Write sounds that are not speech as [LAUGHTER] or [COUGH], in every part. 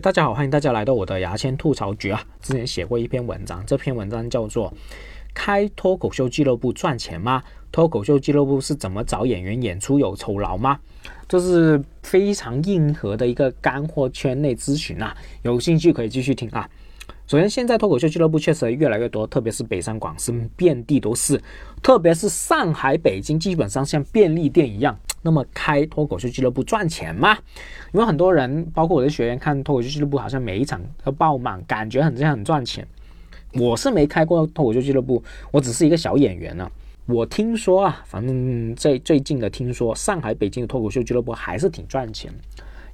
大家好，欢迎大家来到我的牙签吐槽局啊！之前写过一篇文章，这篇文章叫做《开脱口秀俱乐部赚钱吗？脱口秀俱乐部是怎么找演员演出有酬劳吗？》这是非常硬核的一个干货圈内咨询啊！有兴趣可以继续听啊！首先，现在脱口秀俱乐部确实越来越多，特别是北上广深遍地都是，特别是上海、北京，基本上像便利店一样。那么开脱口秀俱乐部赚钱吗？因为很多人，包括我的学员，看脱口秀俱乐部好像每一场都爆满，感觉很像很赚钱。我是没开过脱口秀俱乐部，我只是一个小演员呢。我听说啊，反正最最近的听说，上海、北京的脱口秀俱乐部还是挺赚钱，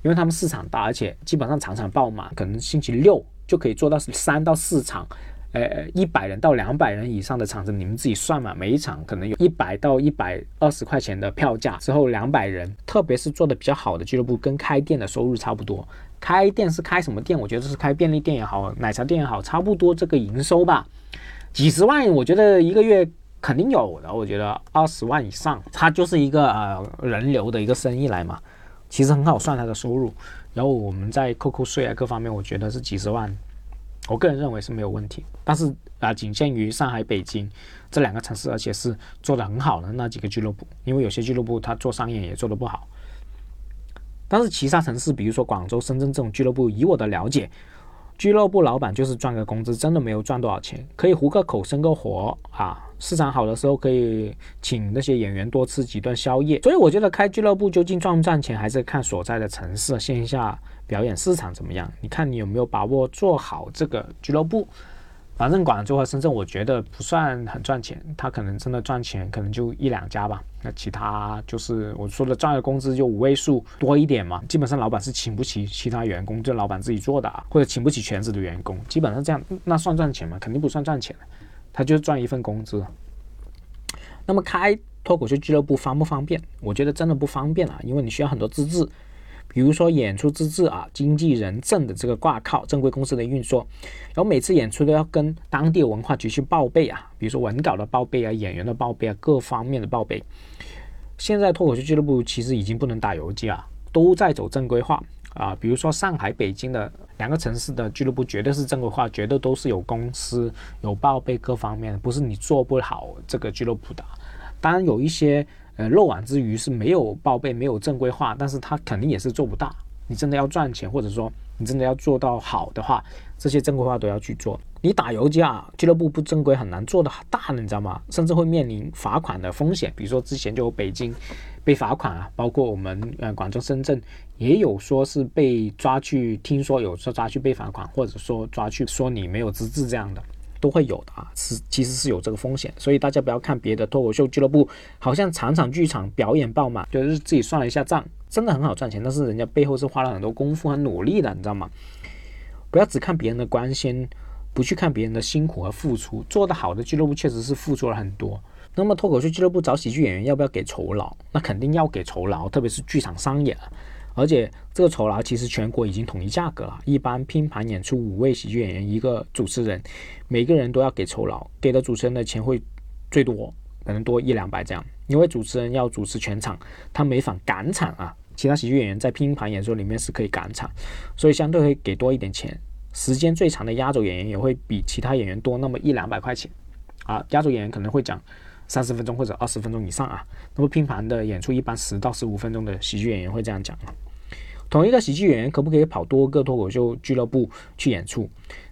因为他们市场大，而且基本上场场爆满，可能星期六就可以做到三到四场。呃，一百人到两百人以上的场子，你们自己算嘛。每一场可能有一百到一百二十块钱的票价，之后两百人，特别是做的比较好的俱乐部，跟开店的收入差不多。开店是开什么店？我觉得是开便利店也好，奶茶店也好，差不多这个营收吧，几十万，我觉得一个月肯定有的。我觉得二十万以上，它就是一个呃人流的一个生意来嘛，其实很好算它的收入。然后我们再扣扣税啊，各方面，我觉得是几十万。我个人认为是没有问题，但是啊，仅限于上海、北京这两个城市，而且是做的很好的那几个俱乐部，因为有些俱乐部他做商业也做的不好。但是其他城市，比如说广州、深圳这种俱乐部，以我的了解，俱乐部老板就是赚个工资，真的没有赚多少钱，可以糊个口、生个活啊。市场好的时候，可以请那些演员多吃几顿宵夜。所以我觉得开俱乐部究竟赚不赚钱，还是看所在的城市线下。表演市场怎么样？你看你有没有把握做好这个俱乐部？反正广州和深圳，我觉得不算很赚钱。他可能真的赚钱，可能就一两家吧。那其他就是我说的赚的工资就五位数多一点嘛。基本上老板是请不起其他员工，就老板自己做的啊，或者请不起全职的员工。基本上这样，那算赚钱吗？肯定不算赚钱。他就赚一份工资。那么开脱口秀俱乐部方不方便？我觉得真的不方便啊，因为你需要很多资质。比如说演出资质啊，经纪人证的这个挂靠，正规公司的运作，然后每次演出都要跟当地文化局去报备啊，比如说文稿的报备啊，演员的报备啊，各方面的报备。现在脱口秀俱乐部其实已经不能打游击啊，都在走正规化啊。比如说上海、北京的两个城市的俱乐部绝对是正规化，绝对都是有公司、有报备各方面，不是你做不好这个俱乐部的。当然有一些。呃，漏网之鱼是没有报备、没有正规化，但是他肯定也是做不大。你真的要赚钱，或者说你真的要做到好的话，这些正规化都要去做。你打游击啊，俱乐部不正规很难做的大的，你知道吗？甚至会面临罚款的风险。比如说之前就北京被罚款啊，包括我们呃广州、深圳也有说是被抓去，听说有说抓去被罚款，或者说抓去说你没有资质这样的。都会有的啊，是其实是有这个风险，所以大家不要看别的脱口秀俱乐部，好像场场剧场表演爆满，就是自己算了一下账，真的很好赚钱，但是人家背后是花了很多功夫和努力的，你知道吗？不要只看别人的光鲜，不去看别人的辛苦和付出，做得好的俱乐部确实是付出了很多。那么脱口秀俱乐部找喜剧演员要不要给酬劳？那肯定要给酬劳，特别是剧场商演。而且这个酬劳其实全国已经统一价格了，一般拼盘演出五位喜剧演员一个主持人，每个人都要给酬劳，给的主持人的钱会最多可能多一两百这样，因为主持人要主持全场，他没法赶场啊。其他喜剧演员在拼盘演出里面是可以赶场，所以相对会给多一点钱。时间最长的压轴演员也会比其他演员多那么一两百块钱啊。压轴演员可能会讲三十分钟或者二十分钟以上啊，那么拼盘的演出一般十到十五分钟的喜剧演员会这样讲啊。同一个喜剧演员可不可以跑多个脱口秀俱乐部去演出？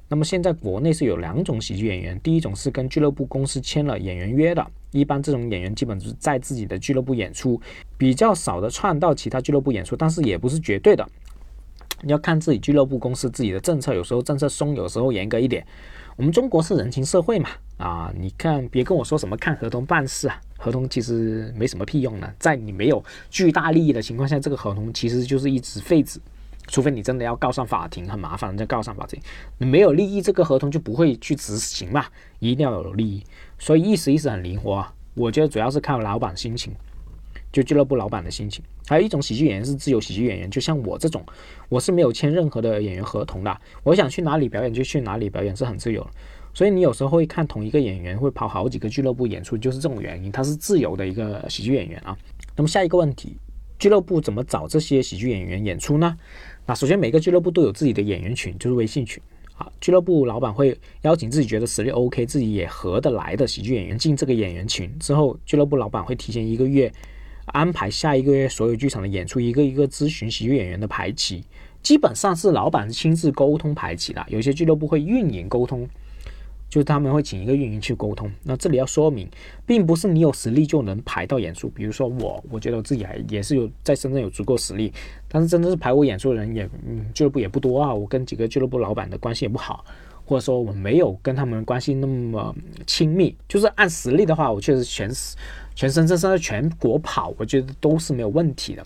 那么现在国内是有两种喜剧演员，第一种是跟俱乐部公司签了演员约的，一般这种演员基本是在自己的俱乐部演出，比较少的串到其他俱乐部演出，但是也不是绝对的，你要看自己俱乐部公司自己的政策，有时候政策松，有时候严格一点。我们中国是人情社会嘛，啊，你看别跟我说什么看合同办事啊。合同其实没什么屁用的，在你没有巨大利益的情况下，这个合同其实就是一纸废纸，除非你真的要告上法庭，很麻烦，再告上法庭。你没有利益，这个合同就不会去执行嘛，一定要有利益，所以意思意思很灵活啊。我觉得主要是看老板心情，就俱乐部老板的心情。还有一种喜剧演员是自由喜剧演员，就像我这种，我是没有签任何的演员合同的，我想去哪里表演就去哪里表演，是很自由。所以你有时候会看同一个演员会跑好几个俱乐部演出，就是这种原因，他是自由的一个喜剧演员啊。那么下一个问题，俱乐部怎么找这些喜剧演员演出呢？那首先每个俱乐部都有自己的演员群，就是微信群啊。俱乐部老板会邀请自己觉得实力 OK、自己也合得来的喜剧演员进这个演员群，之后俱乐部老板会提前一个月安排下一个月所有剧场的演出，一个一个咨询喜剧演员的排期。基本上是老板亲自沟通排期的，有些俱乐部会运营沟通。就是他们会请一个运营去沟通。那这里要说明，并不是你有实力就能排到演出。比如说我，我觉得我自己还也是有在深圳有足够实力，但是真的是排我演出的人也，嗯，俱乐部也不多啊。我跟几个俱乐部老板的关系也不好，或者说我没有跟他们关系那么亲密。就是按实力的话，我确实全全深圳甚至全国跑，我觉得都是没有问题的。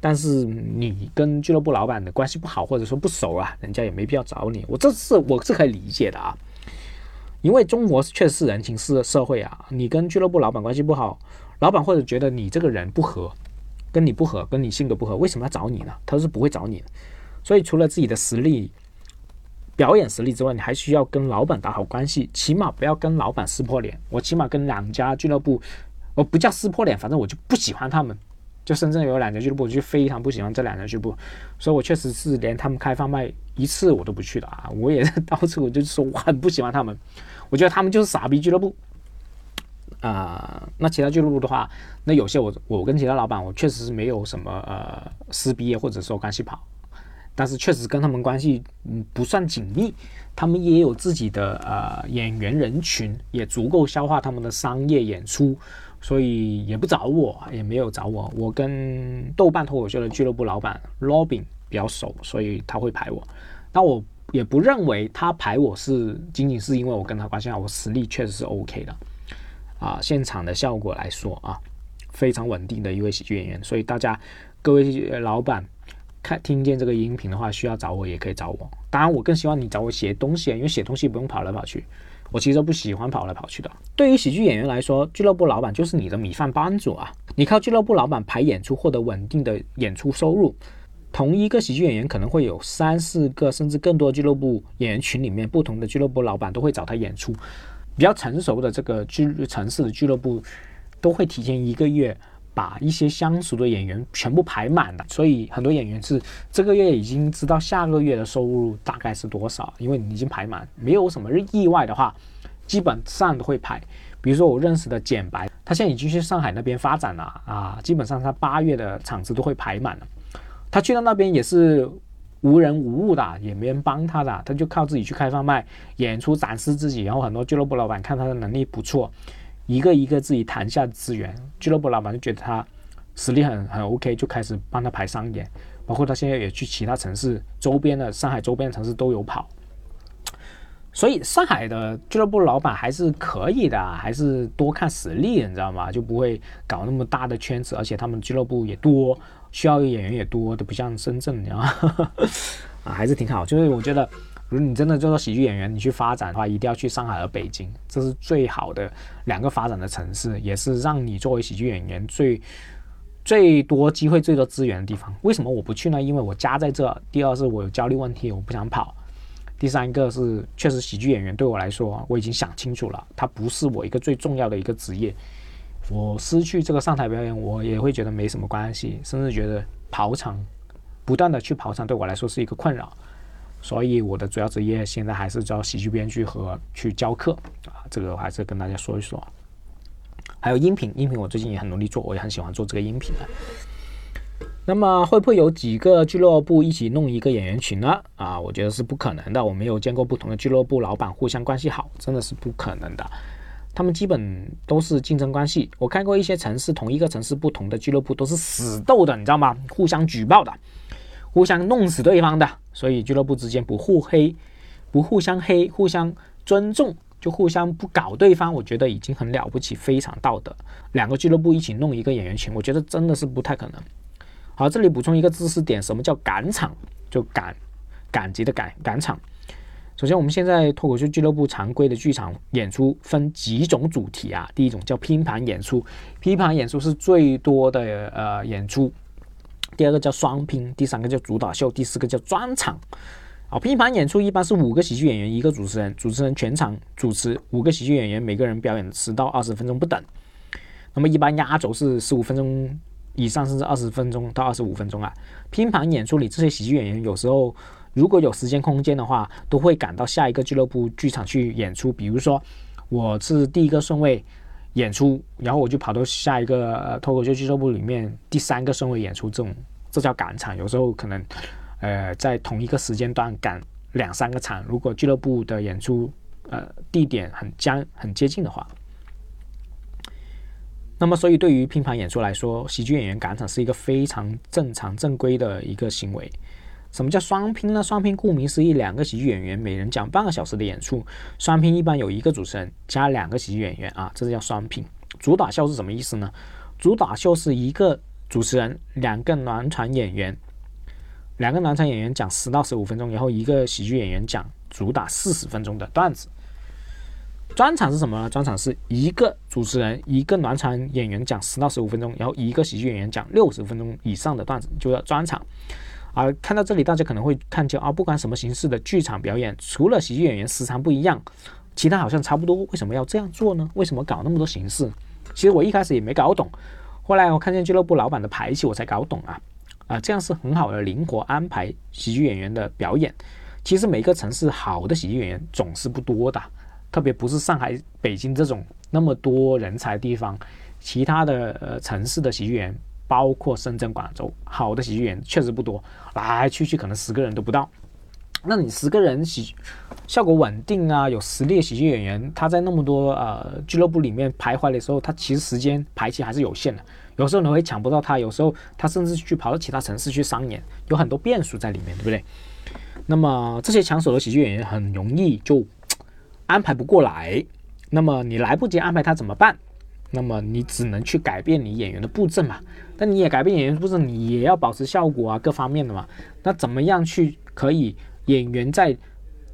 但是你跟俱乐部老板的关系不好，或者说不熟啊，人家也没必要找你。我这是我是可以理解的啊。因为中国确实是人情世社会啊，你跟俱乐部老板关系不好，老板或者觉得你这个人不合，跟你不合，跟你性格不合，为什么要找你呢？他是不会找你的。所以除了自己的实力、表演实力之外，你还需要跟老板打好关系，起码不要跟老板撕破脸。我起码跟两家俱乐部，我不叫撕破脸，反正我就不喜欢他们。就深圳有两家俱乐部，我就非常不喜欢这两家俱乐部，所以我确实是连他们开放麦一次我都不去的啊！我也 [LAUGHS] 到处我就说我很不喜欢他们。我觉得他们就是傻逼俱乐部，啊，那其他俱乐部的话，那有些我我跟其他老板，我确实是没有什么呃撕逼或者说关系跑，但是确实跟他们关系嗯不算紧密，他们也有自己的呃演员人群，也足够消化他们的商业演出，所以也不找我，也没有找我。我跟豆瓣脱口秀的俱乐部老板 Robin 比较熟，所以他会排我，那我。也不认为他排我是仅仅是因为我跟他关系好，我实力确实是 OK 的啊。现场的效果来说啊，非常稳定的一位喜剧演员。所以大家各位老板看听见这个音频的话，需要找我也可以找我。当然，我更希望你找我写东西，因为写东西不用跑来跑去。我其实不喜欢跑来跑去的。对于喜剧演员来说，俱乐部老板就是你的米饭班主啊。你靠俱乐部老板排演出获得稳定的演出收入。同一个喜剧演员可能会有三四个甚至更多俱乐部演员群里面，不同的俱乐部老板都会找他演出。比较成熟的这个俱城市的俱乐部，都会提前一个月把一些相熟的演员全部排满了。所以很多演员是这个月已经知道下个月的收入大概是多少，因为你已经排满，没有什么意外的话，基本上都会排。比如说我认识的简白，他现在已经去上海那边发展了啊，基本上他八月的场子都会排满了。他去到那边也是无人无物的，也没人帮他的，他就靠自己去开放麦演出展示自己。然后很多俱乐部老板看他的能力不错，一个一个自己谈下资源，俱乐部老板就觉得他实力很很 OK，就开始帮他排商演。包括他现在也去其他城市周边的上海周边的城市都有跑。所以上海的俱乐部老板还是可以的，还是多看实力，你知道吗？就不会搞那么大的圈子，而且他们俱乐部也多。需要的演员也多，都不像深圳，你知道吗？啊，还是挺好。就是我觉得，如果你真的做喜剧演员，你去发展的话，一定要去上海和北京，这是最好的两个发展的城市，也是让你作为喜剧演员最最多机会、最多资源的地方。为什么我不去呢？因为我家在这。第二是我有焦虑问题，我不想跑。第三个是，确实喜剧演员对我来说，我已经想清楚了，它不是我一个最重要的一个职业。我失去这个上台表演，我也会觉得没什么关系，甚至觉得跑场不断的去跑场对我来说是一个困扰，所以我的主要职业现在还是教喜剧编剧和去教课啊，这个我还是跟大家说一说。还有音频，音频我最近也很努力做，我也很喜欢做这个音频的。那么会不会有几个俱乐部一起弄一个演员群呢？啊，我觉得是不可能的。我没有见过不同的俱乐部老板互相关系好，真的是不可能的。他们基本都是竞争关系。我看过一些城市，同一个城市不同的俱乐部都是死斗的，你知道吗？互相举报的，互相弄死对方的。所以俱乐部之间不互黑，不互相黑，互相尊重，就互相不搞对方。我觉得已经很了不起，非常道德。两个俱乐部一起弄一个演员群，我觉得真的是不太可能。好，这里补充一个知识点，什么叫赶场？就赶，赶集的赶，赶场。首先，我们现在脱口秀俱乐部常规的剧场演出分几种主题啊？第一种叫拼盘演出，拼盘演出是最多的呃演出。第二个叫双拼，第三个叫主打秀，第四个叫专场。啊，拼盘演出一般是五个喜剧演员一个主持人，主持人全场主持，五个喜剧演员每个人表演十到二十分钟不等。那么一般压轴是十五分钟以上，甚至二十分钟到二十五分钟啊。拼盘演出里，这些喜剧演员有时候如果有时间空间的话，都会赶到下一个俱乐部剧场去演出。比如说，我是第一个顺位演出，然后我就跑到下一个脱口秀俱乐部里面第三个顺位演出，这种这叫赶场。有时候可能，呃，在同一个时间段赶两三个场，如果俱乐部的演出呃地点很将很接近的话。那么，所以对于拼盘演出来说，喜剧演员赶场是一个非常正常、正规的一个行为。什么叫双拼呢？双拼顾名思义，两个喜剧演员每人讲半个小时的演出。双拼一般有一个主持人加两个喜剧演员啊，这是叫双拼。主打秀是什么意思呢？主打秀是一个主持人，两个暖场演员，两个暖场演员讲十到十五分钟，然后一个喜剧演员讲主打四十分钟的段子。专场是什么呢？专场是一个主持人，一个暖场演员讲十到十五分钟，然后一个喜剧演员讲六十分钟以上的段子，就叫专场。啊，看到这里，大家可能会看见啊，不管什么形式的剧场表演，除了喜剧演员时长不一样，其他好像差不多。为什么要这样做呢？为什么搞那么多形式？其实我一开始也没搞懂，后来我看见俱乐部老板的排期，我才搞懂啊。啊，这样是很好的灵活安排喜剧演员的表演。其实每个城市好的喜剧演员总是不多的。特别不是上海、北京这种那么多人才地方，其他的呃城市的喜剧演员，包括深圳、广州，好的喜剧演员确实不多，来来去去可能十个人都不到。那你十个人喜效果稳定啊，有实力的喜剧演员，他在那么多呃俱乐部里面徘徊的时候，他其实时间排期还是有限的。有时候你会抢不到他，有时候他甚至去跑到其他城市去商演，有很多变数在里面，对不对？那么这些抢手的喜剧演员很容易就。安排不过来，那么你来不及安排他怎么办？那么你只能去改变你演员的布阵嘛。但你也改变演员的布阵，你也要保持效果啊，各方面的嘛。那怎么样去可以演员在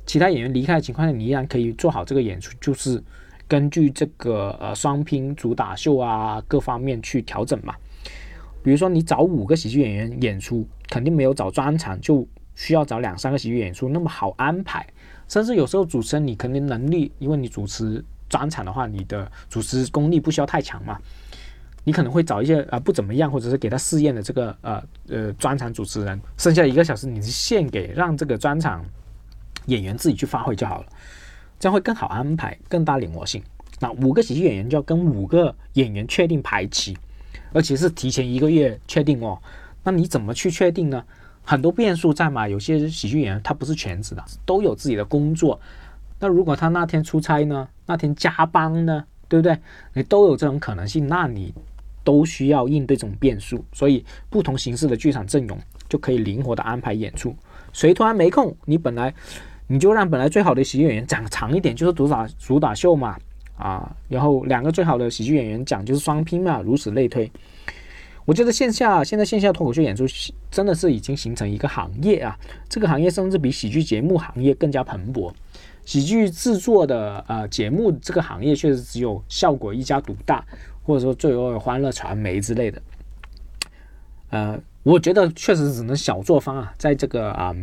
其他演员离开的情况下，你依然可以做好这个演出？就是根据这个呃双拼主打秀啊各方面去调整嘛。比如说你找五个喜剧演员演出，肯定没有找专场就需要找两三个喜剧演出那么好安排。甚至有时候主持人你肯定能力，因为你主持专场的话，你的主持功力不需要太强嘛，你可能会找一些啊不怎么样，或者是给他试验的这个呃呃专场主持人，剩下一个小时你是献给让这个专场演员自己去发挥就好了，这样会更好安排，更大灵活性。那五个喜剧演员就要跟五个演员确定排期，而且是提前一个月确定哦。那你怎么去确定呢？很多变数在嘛，有些喜剧演员他不是全职的，都有自己的工作。那如果他那天出差呢？那天加班呢？对不对？你都有这种可能性，那你都需要应对这种变数。所以不同形式的剧场阵容就可以灵活的安排演出。谁突然没空，你本来你就让本来最好的喜剧演员讲长一点，就是主打主打秀嘛，啊，然后两个最好的喜剧演员讲就是双拼嘛，如此类推。我觉得线下现在线下脱口秀演出真的是已经形成一个行业啊，这个行业甚至比喜剧节目行业更加蓬勃。喜剧制作的呃节目这个行业确实只有效果一家独大，或者说最后欢乐传媒之类的。呃，我觉得确实只能小作坊啊，在这个啊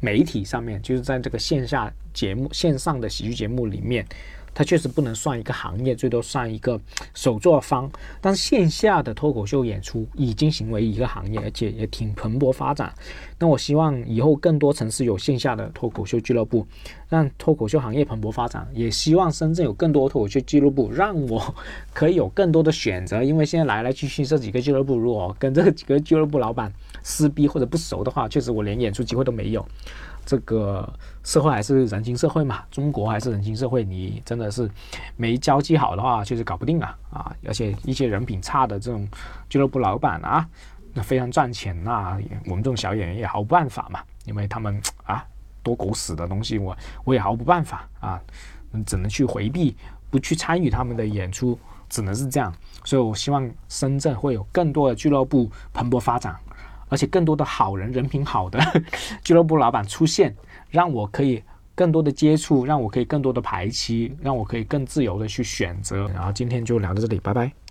媒体上面，就是在这个线下节目线上的喜剧节目里面。它确实不能算一个行业，最多算一个手作坊。但是线下的脱口秀演出已经行为一个行业，而且也挺蓬勃发展。那我希望以后更多城市有线下的脱口秀俱乐部，让脱口秀行业蓬勃发展。也希望深圳有更多脱口秀俱乐部，让我可以有更多的选择。因为现在来来去去这几个俱乐部，如果跟这几个俱乐部老板撕逼或者不熟的话，确实我连演出机会都没有。这个社会还是人情社会嘛，中国还是人情社会，你真的是没交际好的话，确实搞不定啊啊！而且一些人品差的这种俱乐部老板啊，那非常赚钱那我们这种小演员也毫无办法嘛，因为他们啊多狗屎的东西，我我也毫无办法啊，只能去回避，不去参与他们的演出，只能是这样。所以我希望深圳会有更多的俱乐部蓬勃发展。而且更多的好人、人品好的 [LAUGHS] 俱乐部老板出现，让我可以更多的接触，让我可以更多的排期，让我可以更自由的去选择。然后今天就聊到这里，拜拜。